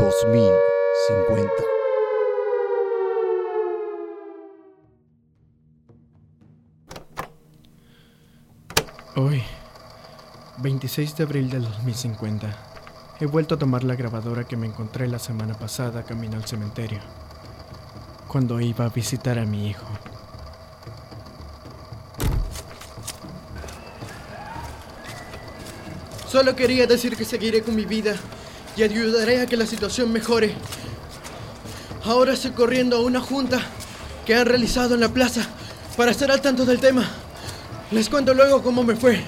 2050. Hoy, 26 de abril del 2050, he vuelto a tomar la grabadora que me encontré la semana pasada camino al cementerio, cuando iba a visitar a mi hijo. Solo quería decir que seguiré con mi vida y ayudaré a que la situación mejore. Ahora estoy corriendo a una junta que han realizado en la plaza para estar al tanto del tema. Les cuento luego cómo me fue.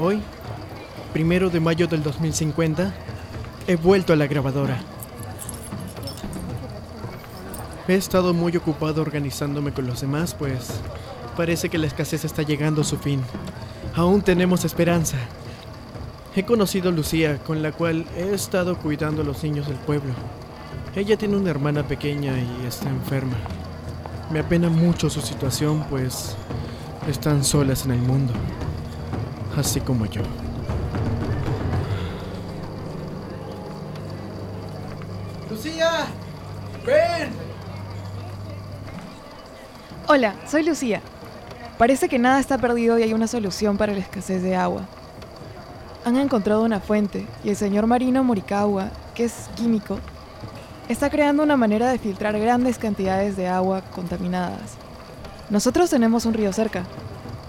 Hoy, primero de mayo del 2050, he vuelto a la grabadora. He estado muy ocupado organizándome con los demás, pues parece que la escasez está llegando a su fin. Aún tenemos esperanza. He conocido a Lucía, con la cual he estado cuidando a los niños del pueblo. Ella tiene una hermana pequeña y está enferma. Me apena mucho su situación, pues están solas en el mundo, así como yo. ¡Lucía! ¡Ven! Hola, soy Lucía. Parece que nada está perdido y hay una solución para la escasez de agua. Han encontrado una fuente y el señor Marino Morikawa, que es químico, está creando una manera de filtrar grandes cantidades de agua contaminadas. Nosotros tenemos un río cerca.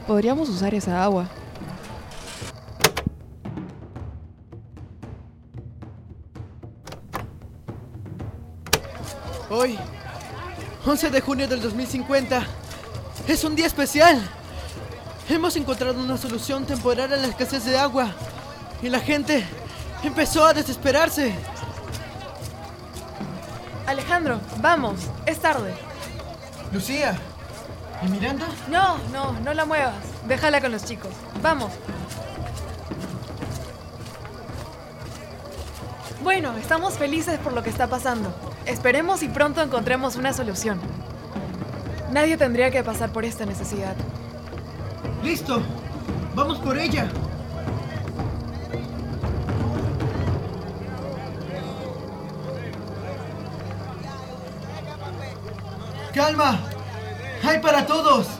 Podríamos usar esa agua. Hoy, 11 de junio del 2050, es un día especial. Hemos encontrado una solución temporal a la escasez de agua y la gente empezó a desesperarse. Alejandro, vamos, es tarde. Lucía, ¿y Miranda? No, no, no la muevas. Déjala con los chicos. Vamos. Bueno, estamos felices por lo que está pasando. Esperemos y pronto encontremos una solución. Nadie tendría que pasar por esta necesidad. ¡Listo! ¡Vamos por ella! ¡Calma! ¡Hay para todos!